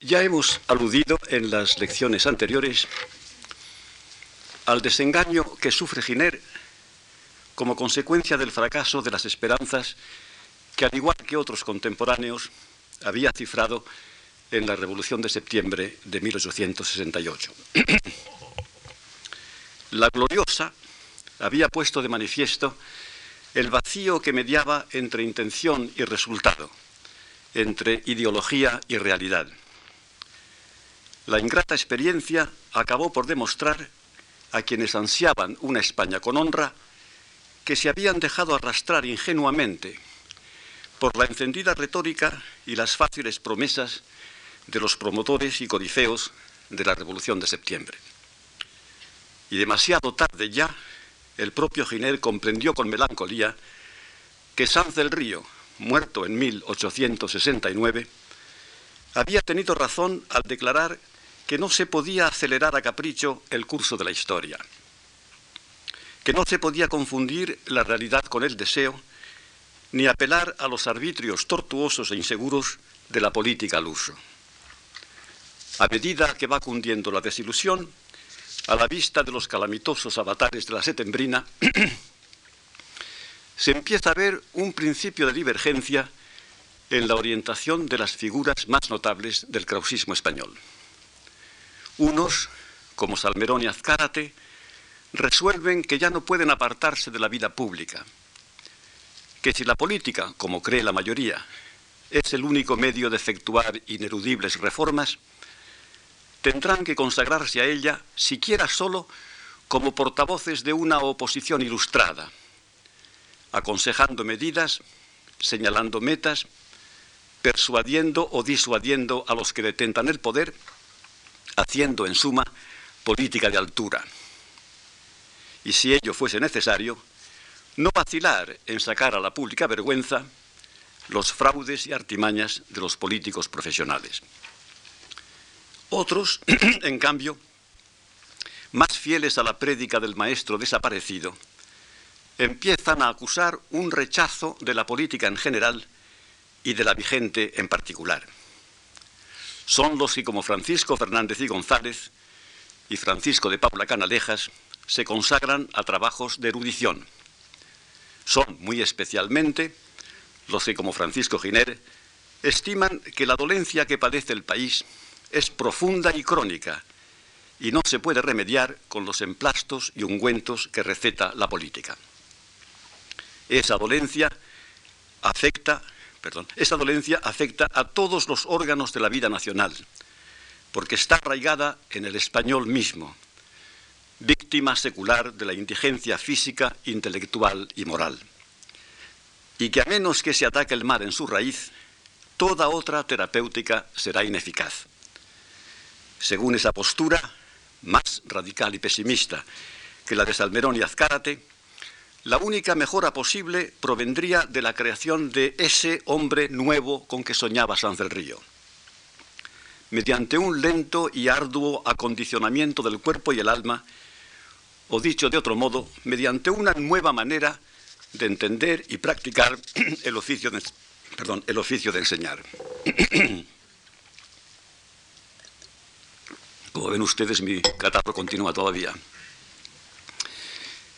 Ya hemos aludido en las lecciones anteriores al desengaño que sufre Giner como consecuencia del fracaso de las esperanzas que, al igual que otros contemporáneos, había cifrado en la Revolución de septiembre de 1868. La gloriosa había puesto de manifiesto el vacío que mediaba entre intención y resultado, entre ideología y realidad. La ingrata experiencia acabó por demostrar a quienes ansiaban una España con honra que se habían dejado arrastrar ingenuamente por la encendida retórica y las fáciles promesas de los promotores y codifeos de la Revolución de septiembre. Y demasiado tarde ya, el propio Giner comprendió con melancolía que Sanz del Río, muerto en 1869, había tenido razón al declarar que no se podía acelerar a capricho el curso de la historia, que no se podía confundir la realidad con el deseo, ni apelar a los arbitrios tortuosos e inseguros de la política al uso. A medida que va cundiendo la desilusión, a la vista de los calamitosos avatares de la setembrina, se empieza a ver un principio de divergencia en la orientación de las figuras más notables del krausismo español. Unos, como Salmerón y Azcárate, resuelven que ya no pueden apartarse de la vida pública, que si la política, como cree la mayoría, es el único medio de efectuar inerudibles reformas, tendrán que consagrarse a ella, siquiera solo como portavoces de una oposición ilustrada, aconsejando medidas, señalando metas, persuadiendo o disuadiendo a los que detentan el poder haciendo en suma política de altura. Y si ello fuese necesario, no vacilar en sacar a la pública vergüenza los fraudes y artimañas de los políticos profesionales. Otros, en cambio, más fieles a la prédica del maestro desaparecido, empiezan a acusar un rechazo de la política en general y de la vigente en particular son los que, como Francisco Fernández y González y Francisco de Paula Canalejas, se consagran a trabajos de erudición. Son muy especialmente los que, como Francisco Giner, estiman que la dolencia que padece el país es profunda y crónica y no se puede remediar con los emplastos y ungüentos que receta la política. Esa dolencia afecta esa dolencia afecta a todos los órganos de la vida nacional, porque está arraigada en el español mismo, víctima secular de la indigencia física, intelectual y moral. Y que a menos que se ataque el mar en su raíz, toda otra terapéutica será ineficaz. Según esa postura, más radical y pesimista que la de Salmerón y Azcárate, la única mejora posible provendría de la creación de ese hombre nuevo con que soñaba Sanz del Río. Mediante un lento y arduo acondicionamiento del cuerpo y el alma, o dicho de otro modo, mediante una nueva manera de entender y practicar el oficio de, perdón, el oficio de enseñar. Como ven ustedes, mi catarro continúa todavía.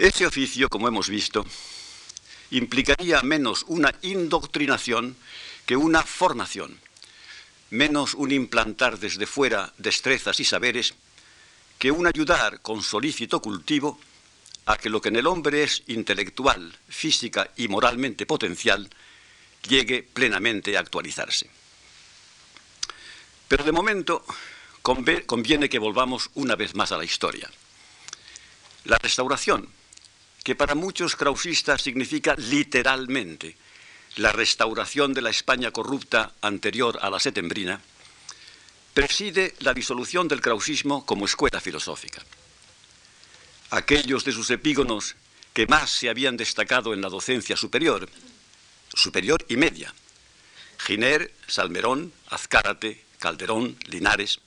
Ese oficio, como hemos visto, implicaría menos una indoctrinación que una formación, menos un implantar desde fuera destrezas y saberes que un ayudar con solícito cultivo a que lo que en el hombre es intelectual, física y moralmente potencial llegue plenamente a actualizarse. Pero de momento conviene que volvamos una vez más a la historia. La restauración que para muchos krausistas significa literalmente la restauración de la España corrupta anterior a la setembrina, preside la disolución del krausismo como escuela filosófica. Aquellos de sus epígonos que más se habían destacado en la docencia superior, superior y media, Giner, Salmerón, Azcárate, Calderón, Linares,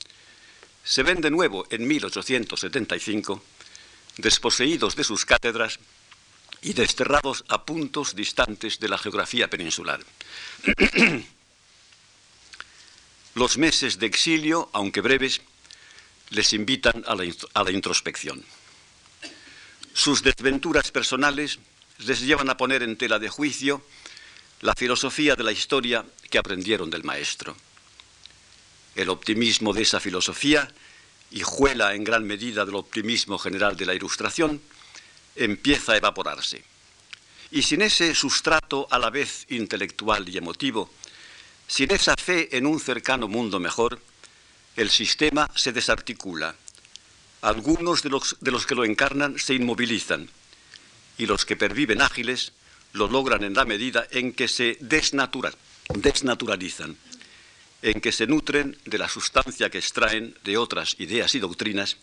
se ven de nuevo en 1875 desposeídos de sus cátedras y desterrados a puntos distantes de la geografía peninsular. Los meses de exilio, aunque breves, les invitan a la, introspección. Sus desventuras personales les llevan a poner en tela de juicio la filosofía de la historia que aprendieron del maestro. El optimismo de esa filosofía, y juela en gran medida del optimismo general de la Ilustración, empieza a evaporarse. Y sin ese sustrato a la vez intelectual y emotivo, sin esa fe en un cercano mundo mejor, el sistema se desarticula. Algunos de los, de los que lo encarnan se inmovilizan y los que perviven ágiles lo logran en la medida en que se desnaturalizan, en que se nutren de la sustancia que extraen de otras ideas y doctrinas,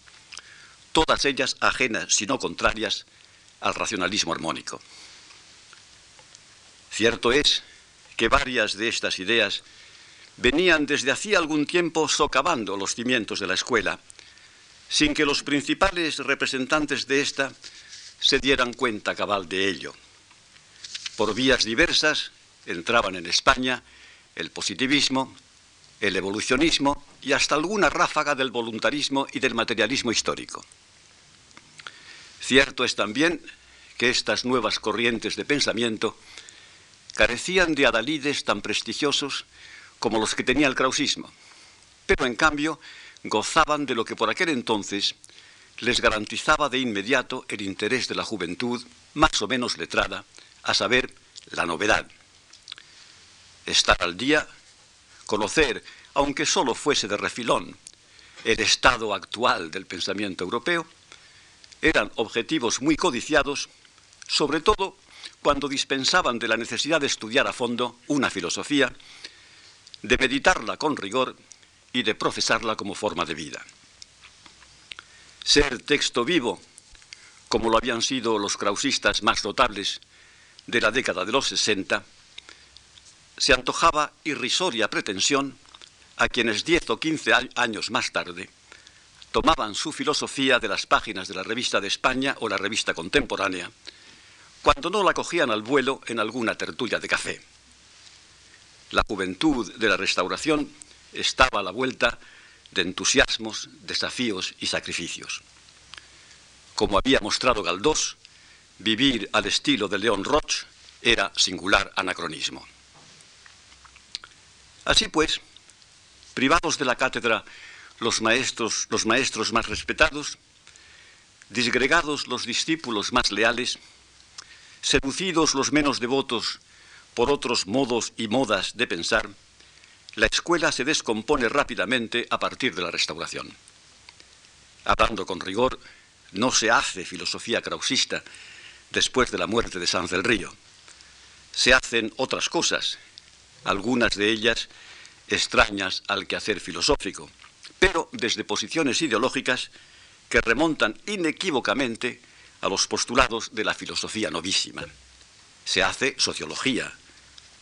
todas ellas ajenas, si no contrarias, al racionalismo armónico. Cierto es que varias de estas ideas venían desde hacía algún tiempo socavando los cimientos de la escuela, sin que los principales representantes de esta se dieran cuenta cabal de ello. Por vías diversas entraban en España el positivismo, el evolucionismo y hasta alguna ráfaga del voluntarismo y del materialismo histórico. Cierto es también que estas nuevas corrientes de pensamiento carecían de adalides tan prestigiosos como los que tenía el krausismo, pero en cambio gozaban de lo que por aquel entonces les garantizaba de inmediato el interés de la juventud más o menos letrada, a saber, la novedad. Estar al día, conocer, aunque solo fuese de refilón, el estado actual del pensamiento europeo, eran objetivos muy codiciados, sobre todo cuando dispensaban de la necesidad de estudiar a fondo una filosofía de meditarla con rigor y de profesarla como forma de vida. Ser texto vivo, como lo habían sido los krausistas más notables de la década de los 60, se antojaba irrisoria pretensión a quienes diez o quince años más tarde tomaban su filosofía de las páginas de la Revista de España o la Revista Contemporánea, cuando no la cogían al vuelo en alguna tertulia de café. La juventud de la restauración estaba a la vuelta de entusiasmos, desafíos y sacrificios. Como había mostrado Galdós, vivir al estilo de León Roch era singular anacronismo. Así pues, privados de la cátedra los maestros, los maestros más respetados, disgregados los discípulos más leales, seducidos los menos devotos por otros modos y modas de pensar, la escuela se descompone rápidamente a partir de la restauración. Hablando con rigor, no se hace filosofía krausista después de la muerte de Sanz del Río. Se hacen otras cosas, algunas de ellas extrañas al quehacer filosófico, pero desde posiciones ideológicas que remontan inequívocamente a los postulados de la filosofía novísima. Se hace sociología,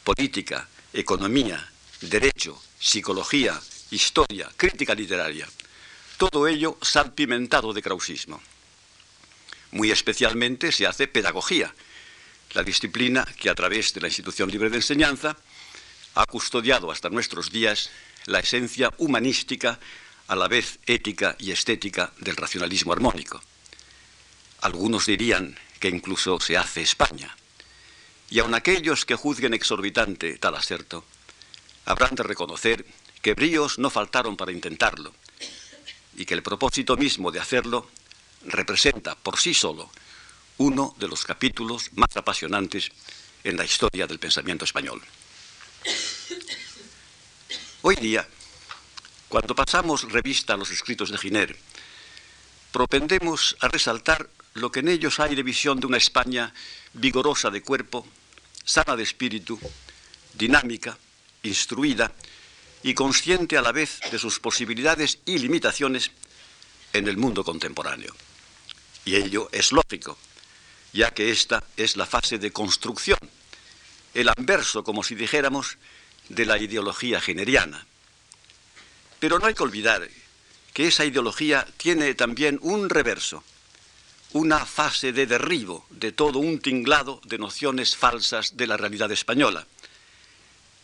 política, economía, derecho, psicología, historia, crítica literaria. Todo ello salpimentado de krausismo. Muy especialmente se hace pedagogía, la disciplina que a través de la institución libre de enseñanza ha custodiado hasta nuestros días la esencia humanística, a la vez ética y estética del racionalismo armónico. Algunos dirían que incluso se hace España. Y aun aquellos que juzguen exorbitante tal aserto, habrán de reconocer que bríos no faltaron para intentarlo, y que el propósito mismo de hacerlo representa por sí solo uno de los capítulos más apasionantes en la historia del pensamiento español. Hoy día, cuando pasamos revista a los escritos de Giner, propendemos a resaltar lo que en ellos hay de visión de una España vigorosa de cuerpo, sana de espíritu, dinámica, instruida y consciente a la vez de sus posibilidades y limitaciones en el mundo contemporáneo. Y ello es lógico, ya que esta es la fase de construcción, el anverso, como si dijéramos, de la ideología generiana. Pero no hay que olvidar que esa ideología tiene también un reverso, una fase de derribo de todo un tinglado de nociones falsas de la realidad española.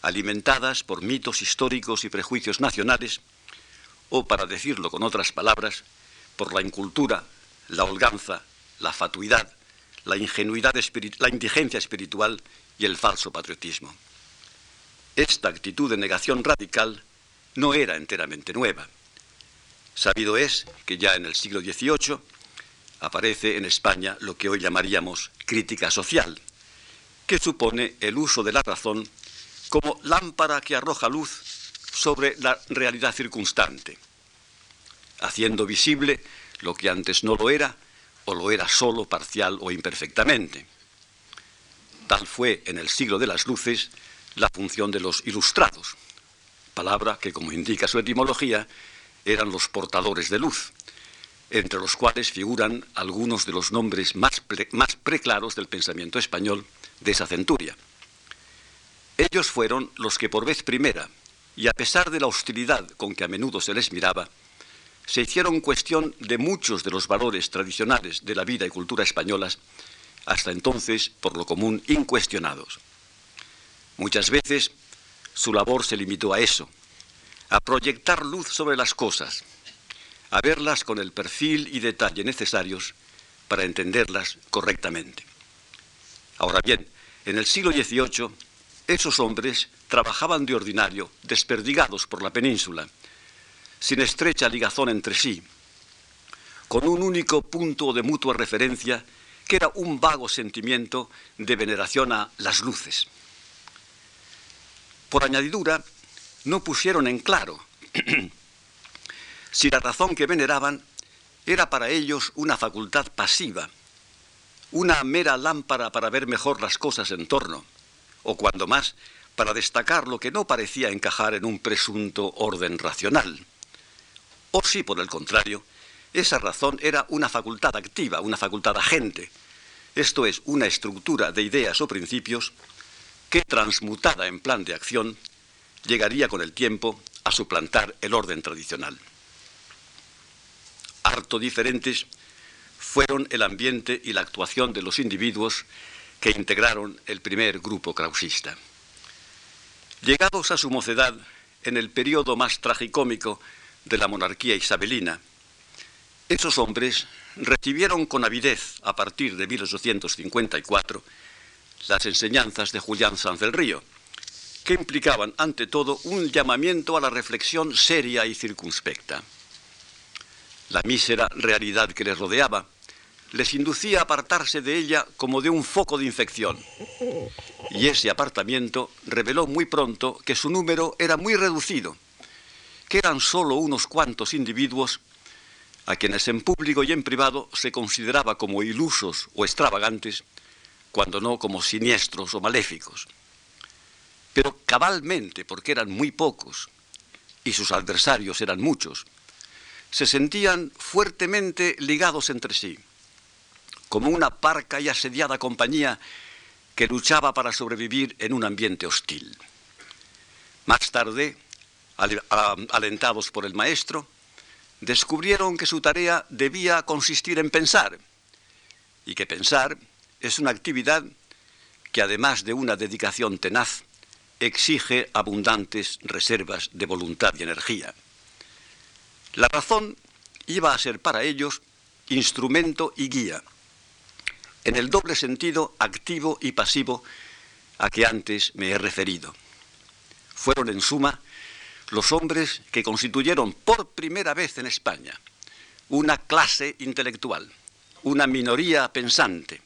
alimentadas por mitos históricos y prejuicios nacionales, o para decirlo con otras palabras, por la incultura, la holganza, la fatuidad, la ingenuidad, la indigencia espiritual y el falso patriotismo. Esta actitud de negación radical no era enteramente nueva. Sabido es que ya en el siglo XVIII aparece en España lo que hoy llamaríamos crítica social, que supone el uso de la razón como lámpara que arroja luz sobre la realidad circunstante, haciendo visible lo que antes no lo era o lo era solo parcial o imperfectamente. Tal fue en el siglo de las luces la función de los ilustrados, palabra que, como indica su etimología, eran los portadores de luz, entre los cuales figuran algunos de los nombres más, preclaros del pensamiento español de esa centuria. Ellos fueron los que por vez primera, y a pesar de la hostilidad con que a menudo se les miraba, se hicieron cuestión de muchos de los valores tradicionales de la vida y cultura españolas, hasta entonces, por lo común, incuestionados. Muchas veces su labor se limitó a eso, a proyectar luz sobre las cosas, a verlas con el perfil y detalle necesarios para entenderlas correctamente. Ahora bien, en el siglo XVIII, esos hombres trabajaban de ordinario, desperdigados por la península, sin estrecha ligazón entre sí, con un único punto de mutua referencia que era un vago sentimiento de veneración a las luces. Por añadidura, no pusieron en claro si la razón que veneraban era para ellos una facultad pasiva, una mera lámpara para ver mejor las cosas en torno, o cuando más, para destacar lo que no parecía encajar en un presunto orden racional. O si, por el contrario, esa razón era una facultad activa, una facultad agente, esto es, una estructura de ideas o principios que, transmutada en plan de acción, llegaría con el tiempo a suplantar el orden tradicional. Harto diferentes fueron el ambiente y la actuación de los individuos que integraron el primer grupo krausista. Llegados a su mocedad en el periodo más tragicómico de la monarquía isabelina, esos hombres recibieron con avidez, a partir de 1854, las enseñanzas de Julián Sanz del Río, que implicaban, ante todo, un llamamiento a la reflexión seria y circunspecta. La mísera realidad que les rodeaba les inducía a apartarse de ella como de un foco de infección. Y ese apartamiento reveló muy pronto que su número era muy reducido, que eran solo unos cuantos individuos a quienes en público y en privado se consideraba como ilusos o extravagantes, cuando no como siniestros o maléficos. Pero cabalmente, porque eran muy pocos y sus adversarios eran muchos, se sentían fuertemente ligados entre sí como una parca y asediada compañía que luchaba para sobrevivir en un ambiente hostil. Más tarde, alentados por el maestro, descubrieron que su tarea debía consistir en pensar, y que pensar es una actividad que además de una dedicación tenaz, exige abundantes reservas de voluntad y energía. La razón iba a ser para ellos instrumento y guía, en el doble sentido activo y pasivo a que antes me he referido. Fueron, en suma, los hombres que constituyeron por primera vez en España una clase intelectual, una minoría pensante,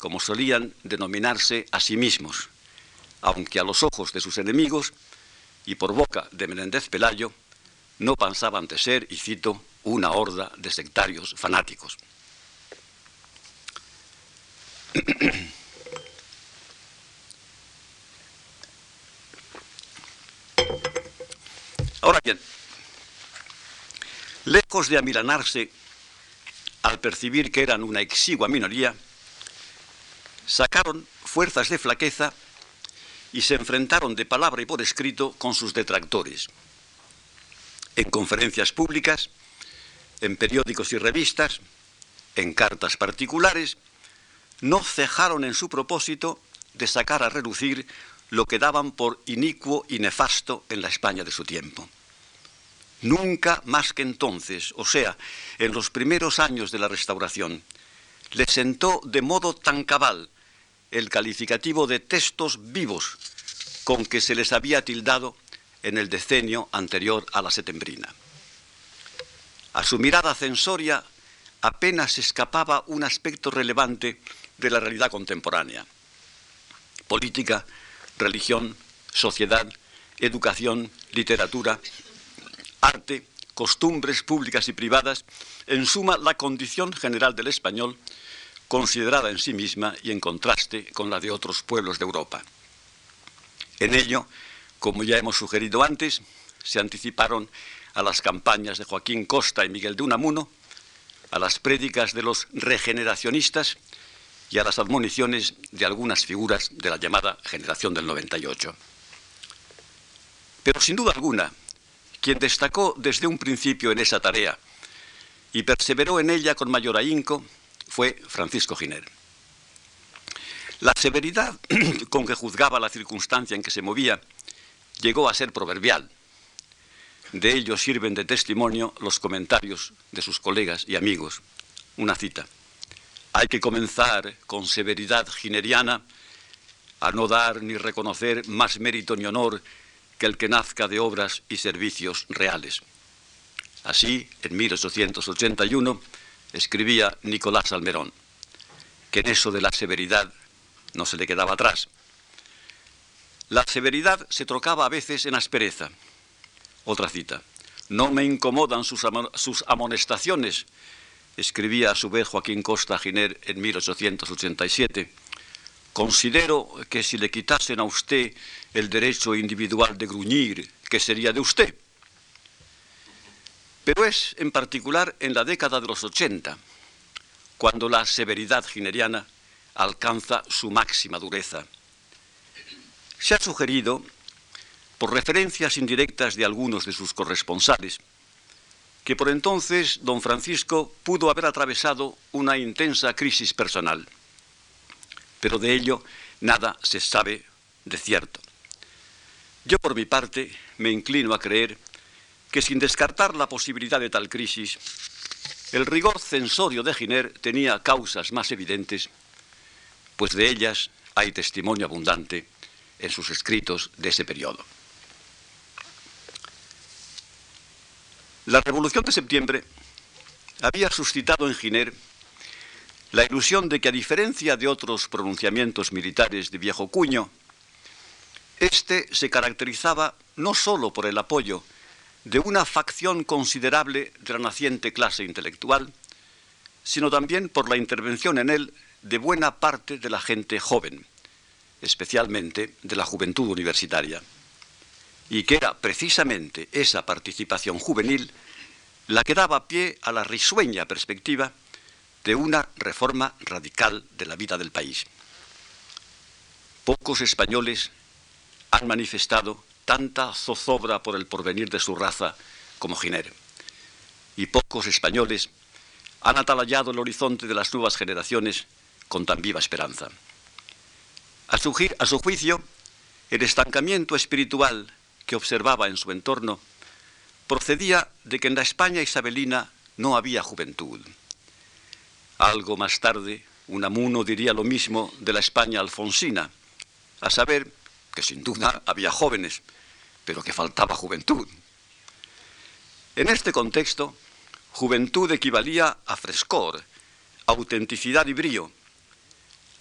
como solían denominarse a sí mismos, aunque a los ojos de sus enemigos y por boca de Menéndez Pelayo no pensaban de ser, y cito, una horda de sectarios fanáticos. Ahora bien, lejos de amilanarse al percibir que eran una exigua minoría, sacaron fuerzas de flaqueza y se enfrentaron de palabra y por escrito con sus detractores. En conferencias públicas, en periódicos y revistas, en cartas particulares, no cejaron en su propósito de sacar a relucir lo que daban por inicuo y nefasto en la España de su tiempo. Nunca más que entonces, o sea, en los primeros años de la restauración, le sentó de modo tan cabal el calificativo de textos vivos con que se les había tildado en el decenio anterior a la setembrina. A su mirada censoria apenas escapaba un aspecto relevante de la realidad contemporánea. Política, religión, sociedad, educación, literatura, arte, costumbres públicas y privadas, en suma la condición general del español, considerada en sí misma y en contraste con la de otros pueblos de Europa. En ello, como ya hemos sugerido antes, se anticiparon a las campañas de Joaquín Costa y Miguel de Unamuno, a las prédicas de los regeneracionistas y a las admoniciones de algunas figuras de la llamada generación del 98. Pero sin duda alguna, quien destacó desde un principio en esa tarea y perseveró en ella con mayor ahínco fue Francisco Giner. La severidad con que juzgaba la circunstancia en que se movía llegó a ser proverbial. De ello sirven de testimonio los comentarios de sus colegas y amigos. Una cita. Hay que comenzar con severidad gineriana a no dar ni reconocer más mérito ni honor que el que nazca de obras y servicios reales. Así, en 1881, escribía Nicolás Almerón, que en eso de la severidad no se le quedaba atrás. La severidad se trocaba a veces en aspereza. Otra cita. No me incomodan sus, amonestaciones, escribía a su vez Joaquín Costa Giner en 1887 Considero que si le quitasen a usted el derecho individual de gruñir, ¿qué sería de usted? Pero es en particular en la década de los 80, cuando la severidad gineriana alcanza su máxima dureza. Se ha sugerido, por referencias indirectas de algunos de sus corresponsales, que por entonces don Francisco pudo haber atravesado una intensa crisis personal pero de ello nada se sabe de cierto. Yo por mi parte me inclino a creer que sin descartar la posibilidad de tal crisis, el rigor censorio de Giner tenía causas más evidentes, pues de ellas hay testimonio abundante en sus escritos de ese periodo. La Revolución de Septiembre había suscitado en Giner la ilusión de que, a diferencia de otros pronunciamientos militares de viejo cuño, este se caracterizaba no sólo por el apoyo de una facción considerable de la naciente clase intelectual, sino también por la intervención en él de buena parte de la gente joven, especialmente de la juventud universitaria, y que era precisamente esa participación juvenil la que daba pie a la risueña perspectiva de una reforma radical de la vida del país. Pocos españoles han manifestado tanta zozobra por el porvenir de su raza como Giner, y pocos españoles han atalayado el horizonte de las nuevas generaciones con tan viva esperanza. A su, a su juicio, el estancamiento espiritual que observaba en su entorno procedía de que en la España isabelina no había juventud algo más tarde, Unamuno diría lo mismo de la España alfonsina, a saber que sin duda había jóvenes, pero que faltaba juventud. En este contexto, juventud equivalía a frescor, autenticidad y brío,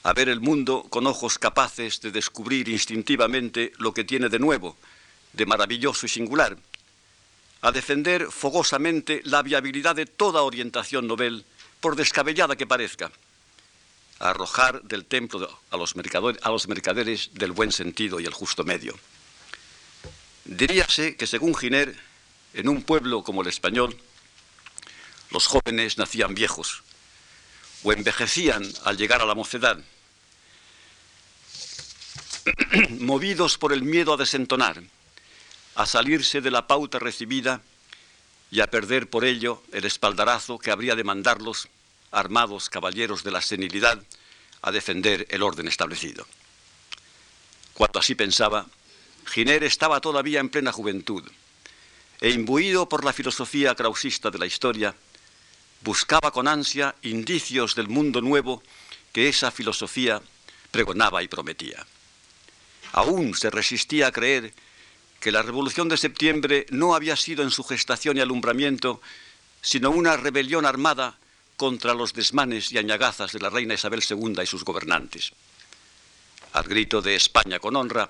a ver el mundo con ojos capaces de descubrir instintivamente lo que tiene de nuevo, de maravilloso y singular, a defender fogosamente la viabilidad de toda orientación novel por descabellada que parezca, arrojar del templo a los, a los mercaderes del buen sentido y el justo medio. Diríase que según Giner, en un pueblo como el español, los jóvenes nacían viejos o envejecían al llegar a la mocedad, movidos por el miedo a desentonar, a salirse de la pauta recibida y a perder por ello el espaldarazo que habría de mandarlos, armados caballeros de la senilidad, a defender el orden establecido. Cuando así pensaba, Giner estaba todavía en plena juventud e imbuido por la filosofía krausista de la historia, buscaba con ansia indicios del mundo nuevo que esa filosofía pregonaba y prometía. Aún se resistía a creer que la Revolución de Septiembre no había sido en su gestación y alumbramiento, sino una rebelión armada contra los desmanes y añagazas de la reina Isabel II y sus gobernantes. Al grito de España con honra,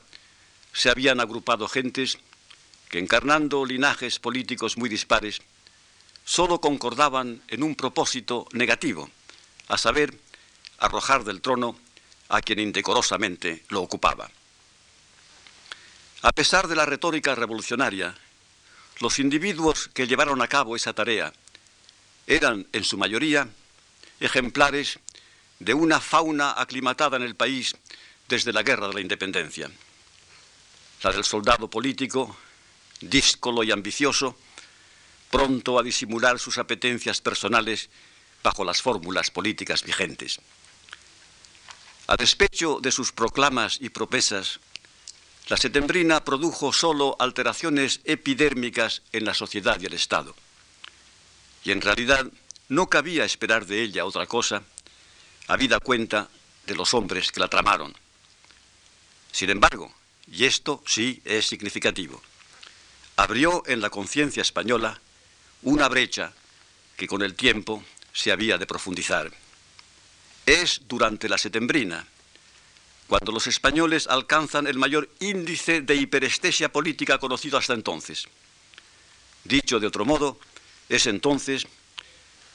se habían agrupado gentes que, encarnando linajes políticos muy dispares, sólo concordaban en un propósito negativo, a saber, arrojar del trono a quien indecorosamente lo ocupaba. A pesar de la retórica revolucionaria, los individuos que llevaron a cabo esa tarea eran, en su mayoría, ejemplares de una fauna aclimatada en el país desde la Guerra de la Independencia. La del soldado político, díscolo y ambicioso, pronto a disimular sus apetencias personales bajo las fórmulas políticas vigentes. A despecho de sus proclamas y promesas, la setembrina produjo solo alteraciones epidérmicas en la sociedad y el Estado. Y en realidad no cabía esperar de ella otra cosa, habida cuenta de los hombres que la tramaron. Sin embargo, y esto sí es significativo, abrió en la conciencia española una brecha que con el tiempo se había de profundizar. Es durante la setembrina, cuando los españoles alcanzan el mayor índice de hiperestesia política conocido hasta entonces. Dicho de otro modo, es entonces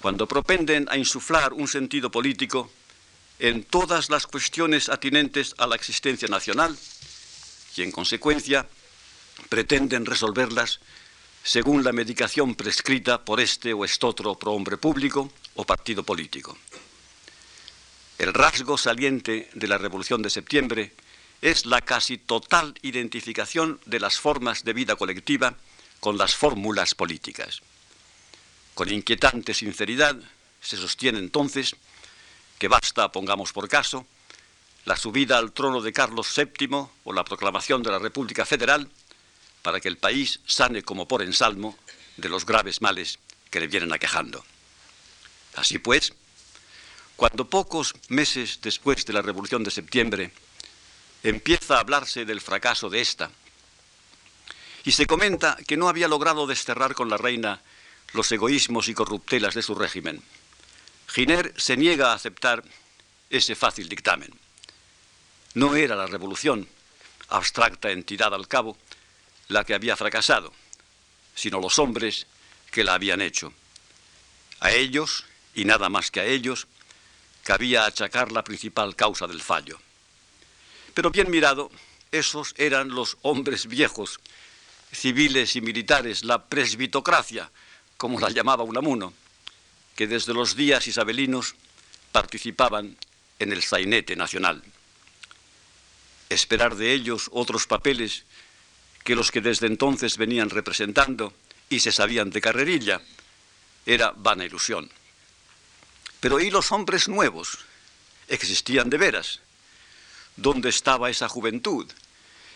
cuando propenden a insuflar un sentido político en todas las cuestiones atinentes a la existencia nacional y, en consecuencia, pretenden resolverlas según la medicación prescrita por este o estotro prohombre público o partido político. El rasgo saliente de la Revolución de Septiembre es la casi total identificación de las formas de vida colectiva con las fórmulas políticas. Con inquietante sinceridad se sostiene entonces que basta, pongamos por caso, la subida al trono de Carlos VII o la proclamación de la República Federal para que el país sane como por ensalmo de los graves males que le vienen aquejando. Así pues, cuando pocos meses después de la Revolución de Septiembre empieza a hablarse del fracaso de esta, y se comenta que no había logrado desterrar con la reina los egoísmos y corruptelas de su régimen, Giner se niega a aceptar ese fácil dictamen. No era la revolución, abstracta entidad al cabo, la que había fracasado, sino los hombres que la habían hecho. A ellos, y nada más que a ellos, cabía achacar la principal causa del fallo. Pero bien mirado, esos eran los hombres viejos, civiles y militares, la presbitocracia, como la llamaba Unamuno, que desde los días isabelinos participaban en el sainete nacional. Esperar de ellos otros papeles que los que desde entonces venían representando y se sabían de carrerilla era vana ilusión. Pero ¿y los hombres nuevos? Existían de veras. ¿Dónde estaba esa juventud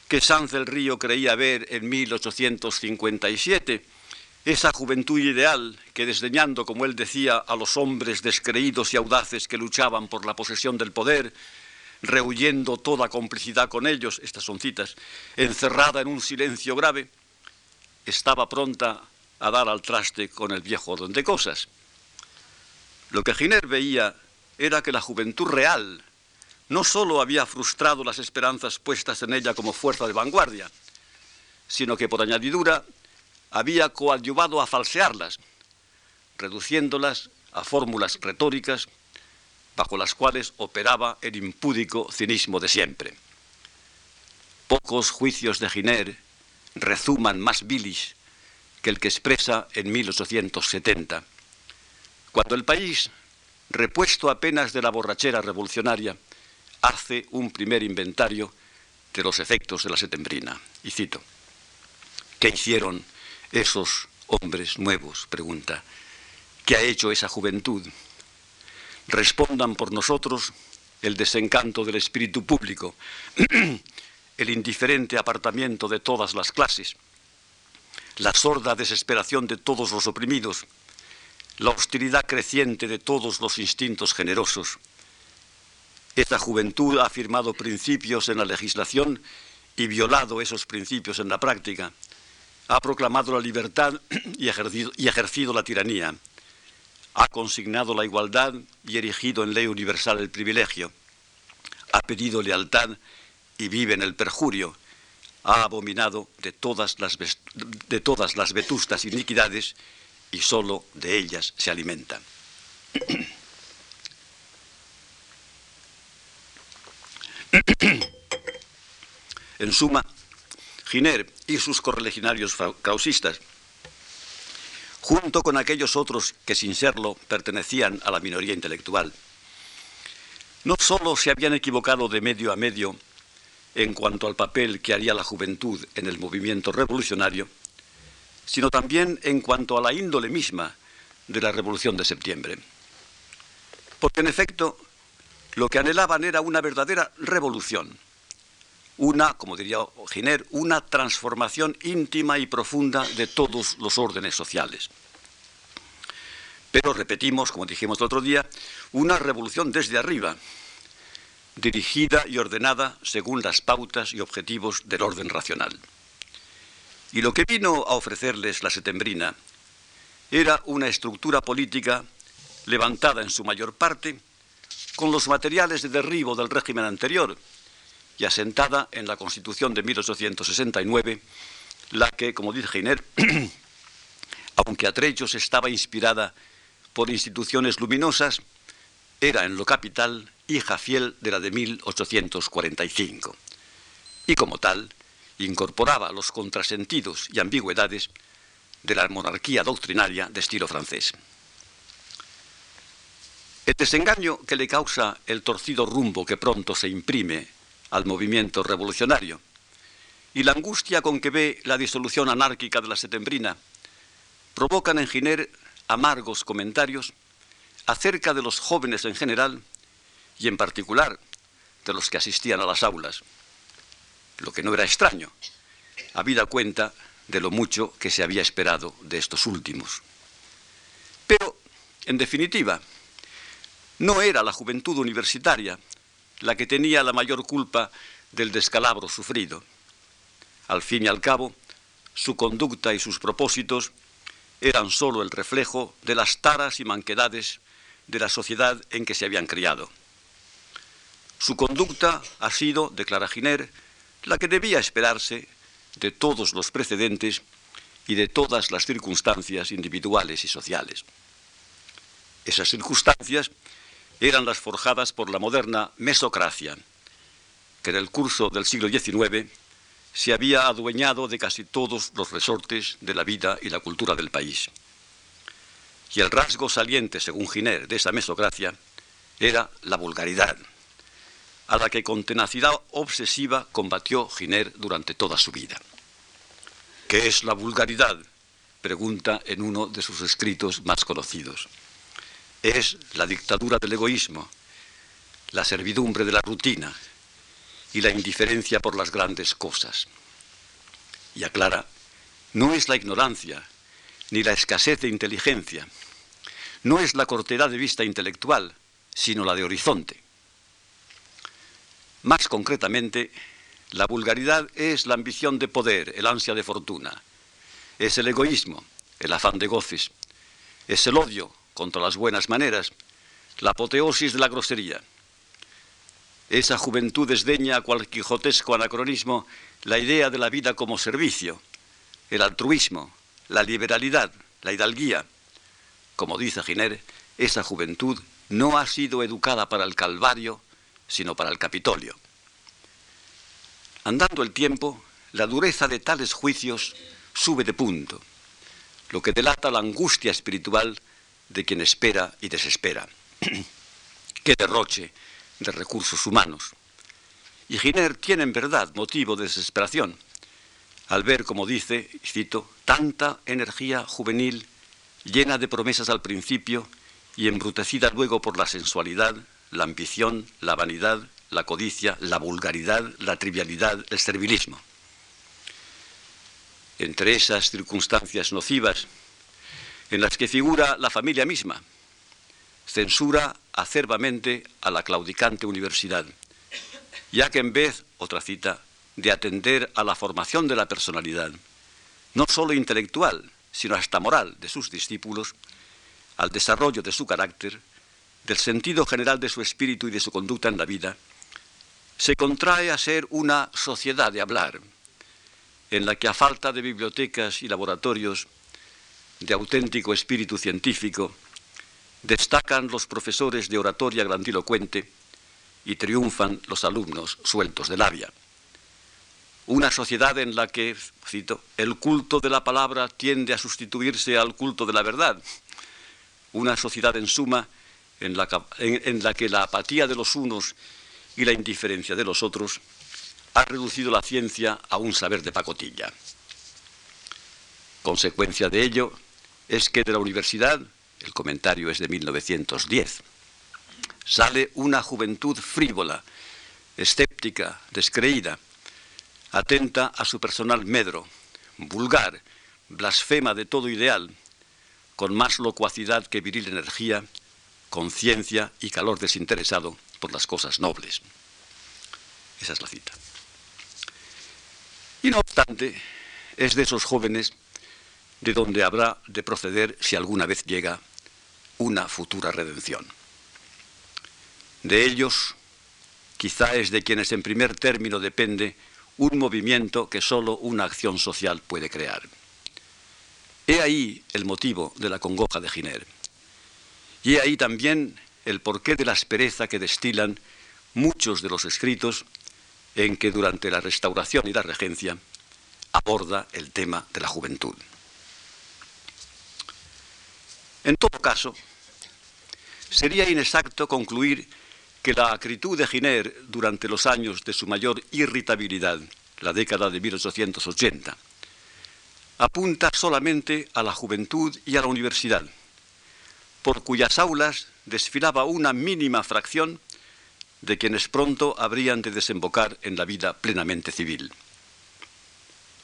que Sanz del Río creía ver en 1857? Esa juventud ideal que desdeñando, como él decía, a los hombres descreídos y audaces que luchaban por la posesión del poder, rehuyendo toda complicidad con ellos, estas son citas, encerrada en un silencio grave, estaba pronta a dar al traste con el viejo orden de cosas. Lo que Giner veía era que la juventud real no sólo había frustrado las esperanzas puestas en ella como fuerza de vanguardia, sino que por añadidura había coadyuvado a falsearlas, reduciéndolas a fórmulas retóricas bajo las cuales operaba el impúdico cinismo de siempre. Pocos juicios de Giner rezuman más bilis que el que expresa en 1870 cuando el país, repuesto apenas de la borrachera revolucionaria, hace un primer inventario de los efectos de la setembrina. Y cito, ¿qué hicieron esos hombres nuevos? Pregunta, ¿qué ha hecho esa juventud? Respondan por nosotros el desencanto del espíritu público, el indiferente apartamiento de todas las clases, la sorda desesperación de todos los oprimidos, la hostilidad creciente de todos los instintos generosos. Esta juventud ha afirmado principios en la legislación y violado esos principios en la práctica. Ha proclamado la libertad y ejercido, y ejercido la tiranía. Ha consignado la igualdad y erigido en ley universal el privilegio. Ha pedido lealtad y vive en el perjurio. Ha abominado de todas las, de todas las vetustas iniquidades y sólo de ellas se alimenta. en suma, Giner y sus correligionarios causistas, junto con aquellos otros que sin serlo pertenecían a la minoría intelectual, no sólo se habían equivocado de medio a medio en cuanto al papel que haría la juventud en el movimiento revolucionario, sino también en cuanto a la índole misma de la Revolución de septiembre. Porque en efecto, lo que anhelaban era una verdadera revolución, una, como diría Giner, una transformación íntima y profunda de todos los órdenes sociales. Pero repetimos, como dijimos el otro día, una revolución desde arriba, dirigida y ordenada según las pautas y objetivos del orden racional. Y lo que vino a ofrecerles la setembrina era una estructura política levantada en su mayor parte con los materiales de derribo del régimen anterior y asentada en la Constitución de 1869, la que, como dice Giner, aunque a trechos estaba inspirada por instituciones luminosas, era en lo capital hija fiel de la de 1845. Y como tal, incorporaba los contrasentidos y ambigüedades de la monarquía doctrinaria de estilo francés. El desengaño que le causa el torcido rumbo que pronto se imprime al movimiento revolucionario y la angustia con que ve la disolución anárquica de la setembrina provocan en Giner amargos comentarios acerca de los jóvenes en general y en particular de los que asistían a las aulas lo que no era extraño, habida cuenta de lo mucho que se había esperado de estos últimos. Pero, en definitiva, no era la juventud universitaria la que tenía la mayor culpa del descalabro sufrido. Al fin y al cabo, su conducta y sus propósitos eran sólo el reflejo de las taras y manquedades de la sociedad en que se habían criado. Su conducta ha sido, declara Giner, la que debía esperarse de todos los precedentes y de todas las circunstancias individuales y sociales. Esas circunstancias eran las forjadas por la moderna mesocracia, que en el curso del siglo XIX se había adueñado de casi todos los resortes de la vida y la cultura del país. Y el rasgo saliente, según Giner, de esa mesocracia era la vulgaridad, a la que con tenacidad obsesiva combatió Giner durante toda su vida. ¿Qué es la vulgaridad? pregunta en uno de sus escritos más conocidos. Es la dictadura del egoísmo, la servidumbre de la rutina y la indiferencia por las grandes cosas. Y aclara, no es la ignorancia ni la escasez de inteligencia, no es la cortedad de vista intelectual, sino la de horizonte. Más concretamente, la vulgaridad es la ambición de poder, el ansia de fortuna. Es el egoísmo, el afán de goces. Es el odio contra las buenas maneras, la apoteosis de la grosería. Esa juventud desdeña a cual quijotesco anacronismo la idea de la vida como servicio, el altruismo, la liberalidad, la hidalguía. Como dice Giner, esa juventud no ha sido educada para el Calvario, sino para el Capitolio. Andando el tiempo, la dureza de tales juicios sube de punto, lo que delata la angustia espiritual de quien espera y desespera. Qué derroche de recursos humanos. Y Giner tiene en verdad motivo de desesperación al ver, como dice, cito, tanta energía juvenil llena de promesas al principio y embrutecida luego por la sensualidad, la ambición, la vanidad, la codicia, la vulgaridad, la trivialidad, el servilismo. Entre esas circunstancias nocivas en las que figura la familia misma, censura acerbamente a la claudicante universidad, ya que en vez, otra cita, de atender a la formación de la personalidad, no solo intelectual, sino hasta moral de sus discípulos, al desarrollo de su carácter, del sentido general de su espíritu y de su conducta en la vida, se contrae a ser una sociedad de hablar, en la que a falta de bibliotecas y laboratorios de auténtico espíritu científico, destacan los profesores de oratoria grandilocuente y triunfan los alumnos sueltos de labia. Una sociedad en la que, cito, el culto de la palabra tiende a sustituirse al culto de la verdad. Una sociedad en suma en la, que la apatía de los unos y la indiferencia de los otros ha reducido la ciencia a un saber de pacotilla. Consecuencia de ello es que de la universidad, el comentario es de 1910, sale una juventud frívola, escéptica, descreída, atenta a su personal medro, vulgar, blasfema de todo ideal, con más locuacidad que viril energía, conciencia y calor desinteresado por las cosas nobles. Esa es la cita. Y no obstante, es de esos jóvenes de donde habrá de proceder si alguna vez llega una futura redención. De ellos, quizá es de quienes en primer término depende un movimiento que sólo una acción social puede crear. He ahí el motivo de la congoja de Giner. Y he ahí también el porqué de la aspereza que destilan muchos de los escritos en que durante la restauración y la regencia aborda el tema de la juventud. En todo caso, sería inexacto concluir que la acritud de Giner durante los años de su mayor irritabilidad, la década de 1880, apunta solamente a la juventud y a la universidad, por cuyas aulas desfilaba una mínima fracción de quienes pronto habrían de desembocar en la vida plenamente civil.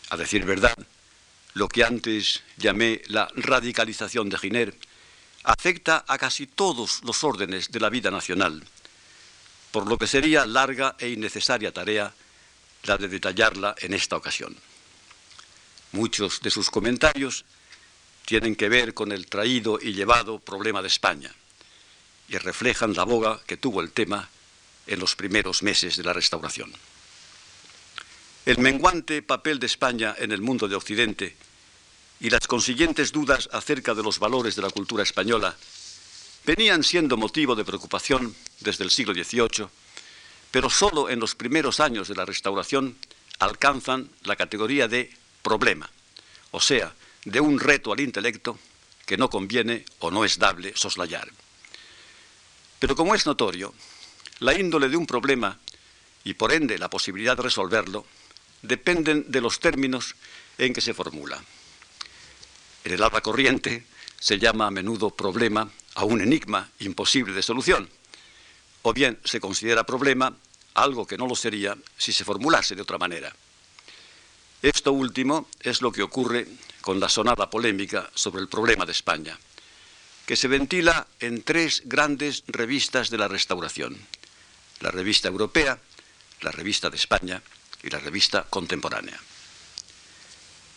A decir verdad, lo que antes llamé la radicalización de Giner afecta a casi todos los órdenes de la vida nacional, por lo que sería larga e innecesaria tarea la de detallarla en esta ocasión. Muchos de sus comentarios tienen que ver con el traído y llevado problema de España y reflejan la boga que tuvo el tema en los primeros meses de la restauración. El menguante papel de España en el mundo de Occidente y las consiguientes dudas acerca de los valores de la cultura española venían siendo motivo de preocupación desde el siglo XVIII, pero solo en los primeros años de la restauración alcanzan la categoría de problema, o sea, de un reto al intelecto que no conviene o no es dable soslayar. Pero como es notorio, la índole de un problema y por ende la posibilidad de resolverlo dependen de los términos en que se formula. En el habla corriente se llama a menudo problema a un enigma imposible de solución, o bien se considera problema algo que no lo sería si se formulase de otra manera. Esto último es lo que ocurre con la sonada polémica sobre el problema de España, que se ventila en tres grandes revistas de la Restauración, la revista europea, la revista de España y la revista contemporánea.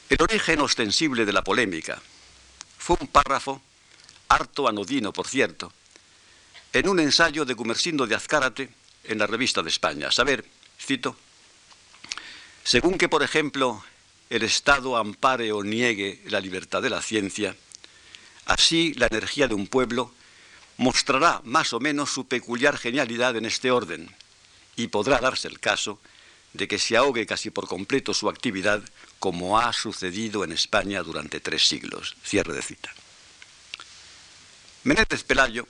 El origen ostensible de la polémica fue un párrafo, harto anodino por cierto, en un ensayo de Gumersindo de Azcárate en la revista de España. A saber, cito, según que, por ejemplo, el Estado ampare o niegue la libertad de la ciencia, así la energía de un pueblo mostrará más o menos su peculiar genialidad en este orden y podrá darse el caso de que se ahogue casi por completo su actividad como ha sucedido en España durante tres siglos. Cierre de cita. Menéndez Pelayo,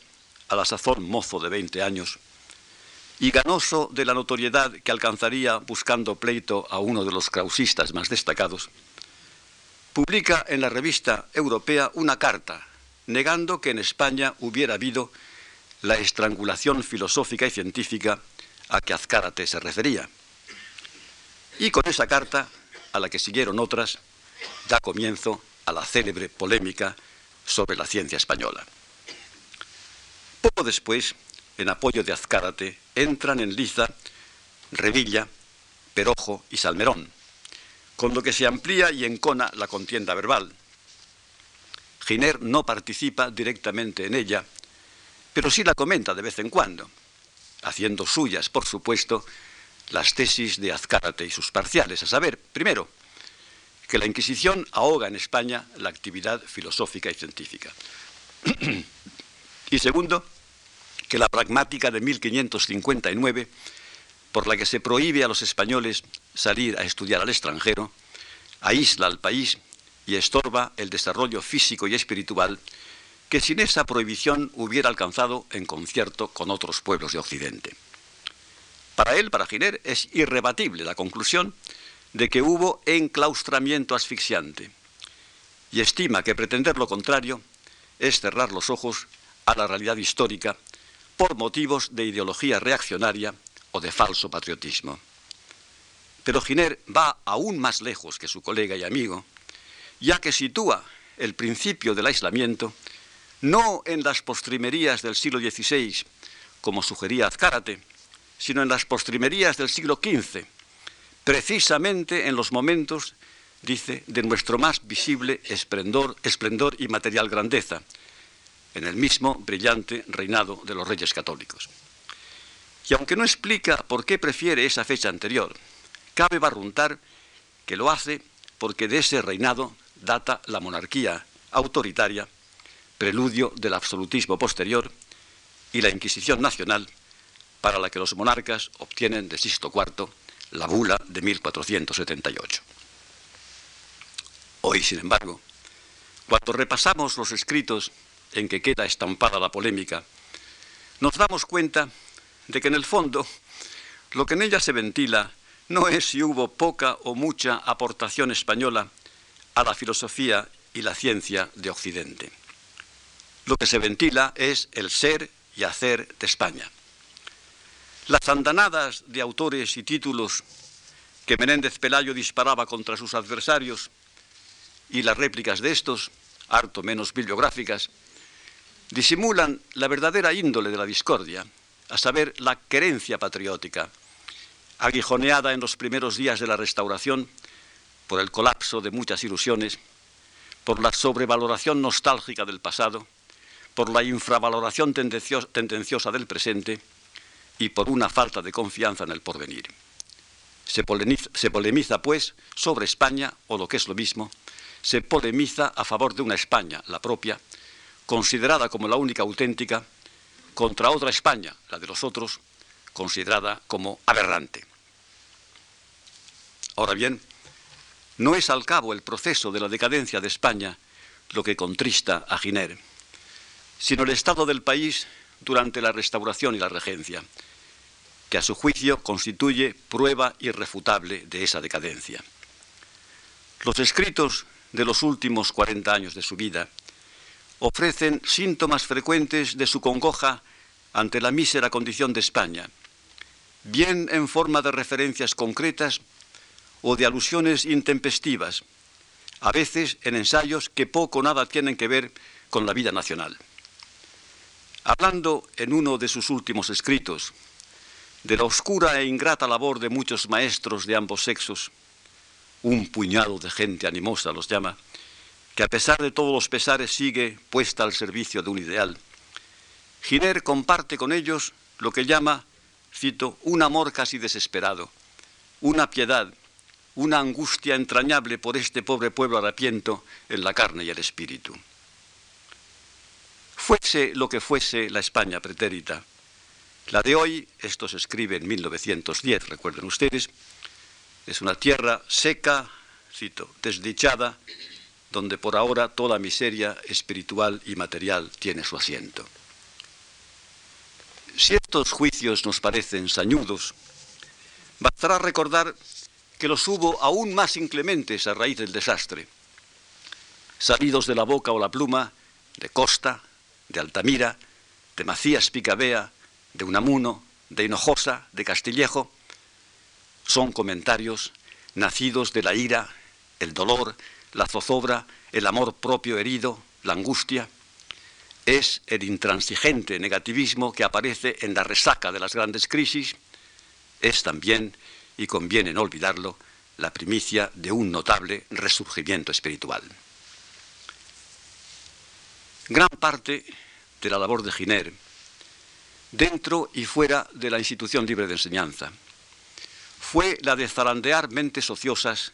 a la sazón mozo de 20 años, y ganoso de la notoriedad que alcanzaría buscando pleito a uno de los krausistas más destacados, publica en la revista europea una carta negando que en España hubiera habido la estrangulación filosófica y científica a que Azcárate se refería. Y con esa carta, a la que siguieron otras, da comienzo a la célebre polémica sobre la ciencia española. Poco después, en apoyo de Azcárate, entran en liza Revilla, Perojo y Salmerón, con lo que se amplía y encona la contienda verbal. Giner no participa directamente en ella, pero sí la comenta de vez en cuando, haciendo suyas, por supuesto, las tesis de Azcárate y sus parciales, a saber, primero, que la Inquisición ahoga en España la actividad filosófica y científica. y segundo, que la pragmática de 1559, por la que se prohíbe a los españoles salir a estudiar al extranjero, aísla al país y estorba el desarrollo físico y espiritual que sin esa prohibición hubiera alcanzado en concierto con otros pueblos de Occidente. Para él, para Giner, es irrebatible la conclusión de que hubo enclaustramiento asfixiante y estima que pretender lo contrario es cerrar los ojos a la realidad histórica por motivos de ideología reaccionaria o de falso patriotismo. Pero Giner va aún más lejos que su colega y amigo, ya que sitúa el principio del aislamiento no en las postrimerías del siglo XVI, como sugería Azcárate, sino en las postrimerías del siglo XV, precisamente en los momentos, dice, de nuestro más visible esplendor, esplendor y material grandeza, en el mismo brillante reinado de los reyes católicos. Y aunque no explica por qué prefiere esa fecha anterior, cabe barruntar que lo hace porque de ese reinado data la monarquía autoritaria, preludio del absolutismo posterior, y la Inquisición nacional, para la que los monarcas obtienen de Sisto IV la bula de 1478. Hoy, sin embargo, cuando repasamos los escritos en que queda estampada la polémica, nos damos cuenta de que en el fondo lo que en ella se ventila no es si hubo poca o mucha aportación española a la filosofía y la ciencia de Occidente. Lo que se ventila es el ser y hacer de España. Las andanadas de autores y títulos que Menéndez Pelayo disparaba contra sus adversarios y las réplicas de estos, harto menos bibliográficas, disimulan la verdadera índole de la discordia, a saber, la querencia patriótica, aguijoneada en los primeros días de la restauración por el colapso de muchas ilusiones, por la sobrevaloración nostálgica del pasado, por la infravaloración tendenciosa del presente, y por una falta de confianza en el porvenir. Se polemiza, pues, sobre España, o lo que es lo mismo, se polemiza a favor de una España, la propia, considerada como la única auténtica, contra otra España, la de los otros, considerada como aberrante. Ahora bien, no es al cabo el proceso de la decadencia de España lo que contrista a Giner, sino el estado del país durante la restauración y la regencia, que a su juicio constituye prueba irrefutable de esa decadencia. Los escritos de los últimos 40 años de su vida ofrecen síntomas frecuentes de su congoja ante la mísera condición de España, bien en forma de referencias concretas o de alusiones intempestivas, a veces en ensayos que poco o nada tienen que ver con la vida nacional. Hablando en uno de sus últimos escritos de la oscura e ingrata labor de muchos maestros de ambos sexos, un puñado de gente animosa los llama, que a pesar de todos los pesares sigue puesta al servicio de un ideal. Giner comparte con ellos lo que llama, cito, un amor casi desesperado, una piedad, una angustia entrañable por este pobre pueblo harapiento en la carne y el espíritu. Fuese lo que fuese la España pretérita, la de hoy, esto se escribe en 1910, recuerden ustedes, es una tierra seca, cito, desdichada, donde por ahora toda miseria espiritual y material tiene su asiento. Si estos juicios nos parecen sañudos, bastará recordar que los hubo aún más inclementes a raíz del desastre, salidos de la boca o la pluma de Costa, de Altamira, de Macías Picabea, de Unamuno, de Hinojosa, de Castillejo, son comentarios nacidos de la ira, el dolor, la zozobra, el amor propio herido, la angustia. Es el intransigente negativismo que aparece en la resaca de las grandes crisis. Es también, y conviene no olvidarlo, la primicia de un notable resurgimiento espiritual. Gran parte de la labor de Giner, dentro y fuera de la institución libre de enseñanza, fue la de zarandear mentes ociosas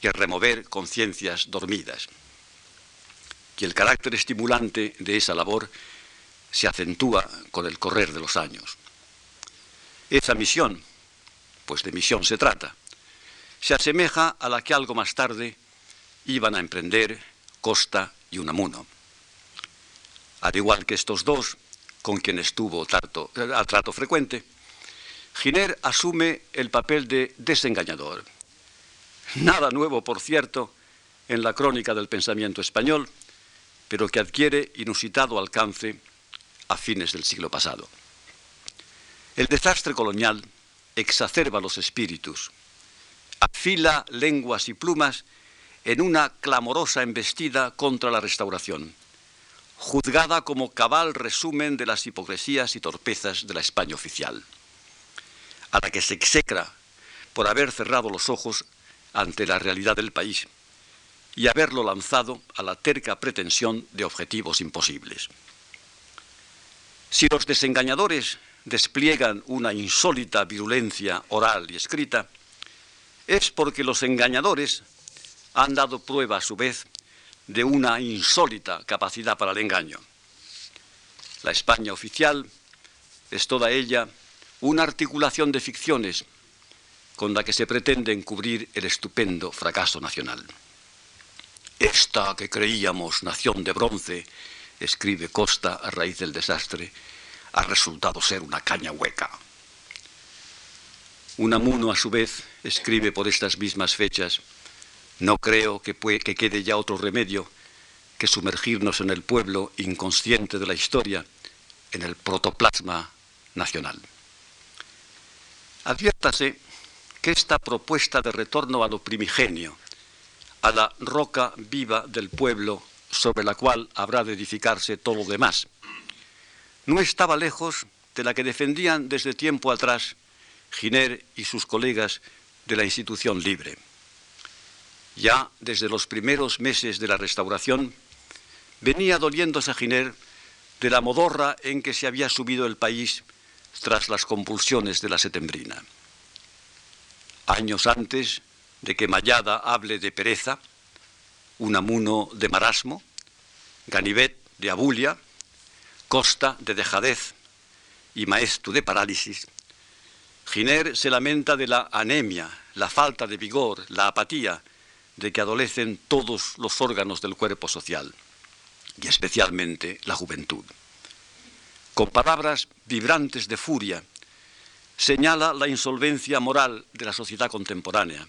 y remover conciencias dormidas. Y el carácter estimulante de esa labor se acentúa con el correr de los años. Esa misión, pues de misión se trata, se asemeja a la que algo más tarde iban a emprender Costa y Unamuno. Al igual que estos dos, con quienes tuvo trato, a trato frecuente, Giner asume el papel de desengañador. Nada nuevo, por cierto, en la crónica del pensamiento español, pero que adquiere inusitado alcance a fines del siglo pasado. El desastre colonial exacerba los espíritus, afila lenguas y plumas en una clamorosa embestida contra la restauración, juzgada como cabal resumen de las hipocresías y torpezas de la España oficial, a la que se execra por haber cerrado los ojos ante la realidad del país y haberlo lanzado a la terca pretensión de objetivos imposibles. Si los desengañadores despliegan una insólita virulencia oral y escrita, es porque los engañadores han dado prueba a su vez de una insólita capacidad para el engaño. La España oficial es toda ella una articulación de ficciones con la que se pretende encubrir el estupendo fracaso nacional. Esta que creíamos nación de bronce, escribe Costa a raíz del desastre, ha resultado ser una caña hueca. Unamuno, a su vez, escribe por estas mismas fechas, no creo que, que quede ya otro remedio que sumergirnos en el pueblo inconsciente de la historia, en el protoplasma nacional. Adviértase que esta propuesta de retorno a lo primigenio, a la roca viva del pueblo sobre la cual habrá de edificarse todo lo demás, no estaba lejos de la que defendían desde tiempo atrás Giner y sus colegas de la institución libre. Ya desde los primeros meses de la restauración, venía doliéndose a Giner de la modorra en que se había subido el país tras las compulsiones de la setembrina. Años antes de que Mayada hable de pereza, Unamuno de marasmo, Ganivet de abulia, Costa de dejadez y Maestro de parálisis, Giner se lamenta de la anemia, la falta de vigor, la apatía de que adolecen todos los órganos del cuerpo social, y especialmente la juventud. Con palabras vibrantes de furia, señala la insolvencia moral de la sociedad contemporánea,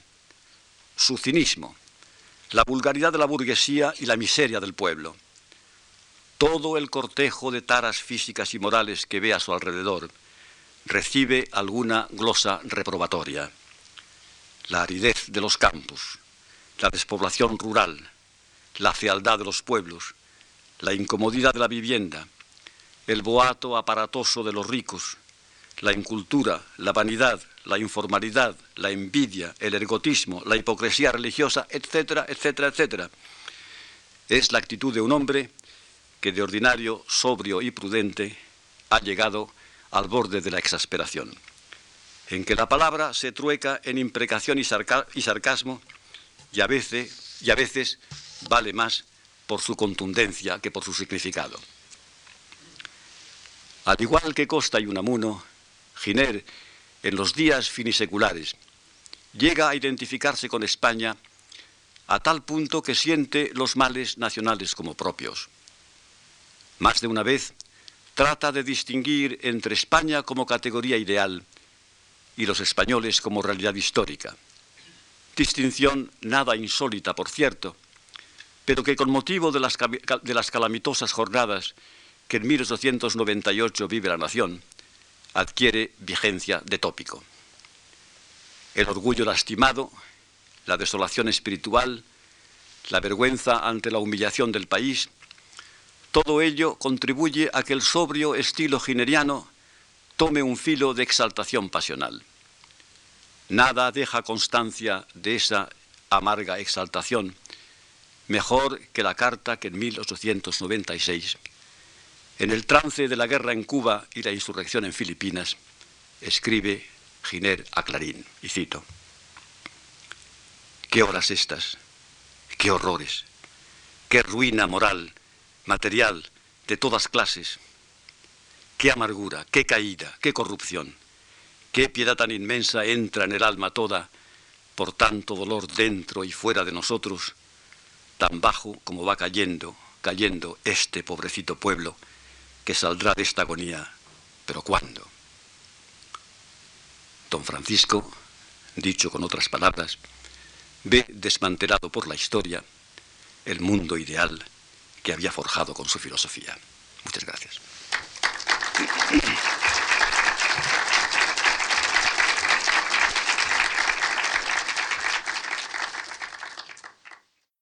su cinismo, la vulgaridad de la burguesía y la miseria del pueblo. Todo el cortejo de taras físicas y morales que ve a su alrededor, recibe alguna glosa reprobatoria. La aridez de los campos, la despoblación rural, la fealdad de los pueblos, la incomodidad de la vivienda, el boato aparatoso de los ricos, la incultura, la vanidad, la informalidad, la envidia, el ergotismo, la hipocresía religiosa, etcétera, etcétera, etcétera. Es la actitud de un hombre que de ordinario, sobrio y prudente, ha llegado al borde de la exasperación, en que la palabra se trueca en imprecación y, sarcasmo y a, veces, vale más por su contundencia que por su significado. Al igual que Costa y Unamuno, Giner, en los días finiseculares, llega a identificarse con España a tal punto que siente los males nacionales como propios. Más de una vez trata de distinguir entre España como categoría ideal y los españoles como realidad histórica. Distinción nada insólita, por cierto, pero que con motivo de las, de las calamitosas jornadas que en 1898 vive la nación, adquiere vigencia de tópico. El orgullo lastimado, la desolación espiritual, la vergüenza ante la humillación del país, todo ello contribuye a que el sobrio estilo gineriano tome un filo de exaltación pasional. Nada deja constancia de esa amarga exaltación, mejor que la carta que en 1896, en el trance de la guerra en Cuba y la insurrección en Filipinas, escribe Giner a Clarín, y cito, ¿Qué horas estas? ¿Qué horrores? ¿Qué ruina moral, material, de todas clases? ¿Qué amargura, qué caída, qué corrupción? ¿Qué piedad tan inmensa entra en el alma toda por tanto dolor dentro y fuera de nosotros, tan bajo como va cayendo, cayendo este pobrecito pueblo que saldrá de esta agonía. Pero ¿cuándo? Don Francisco, dicho con otras palabras, ve desmantelado por la historia el mundo ideal que había forjado con su filosofía. Muchas gracias.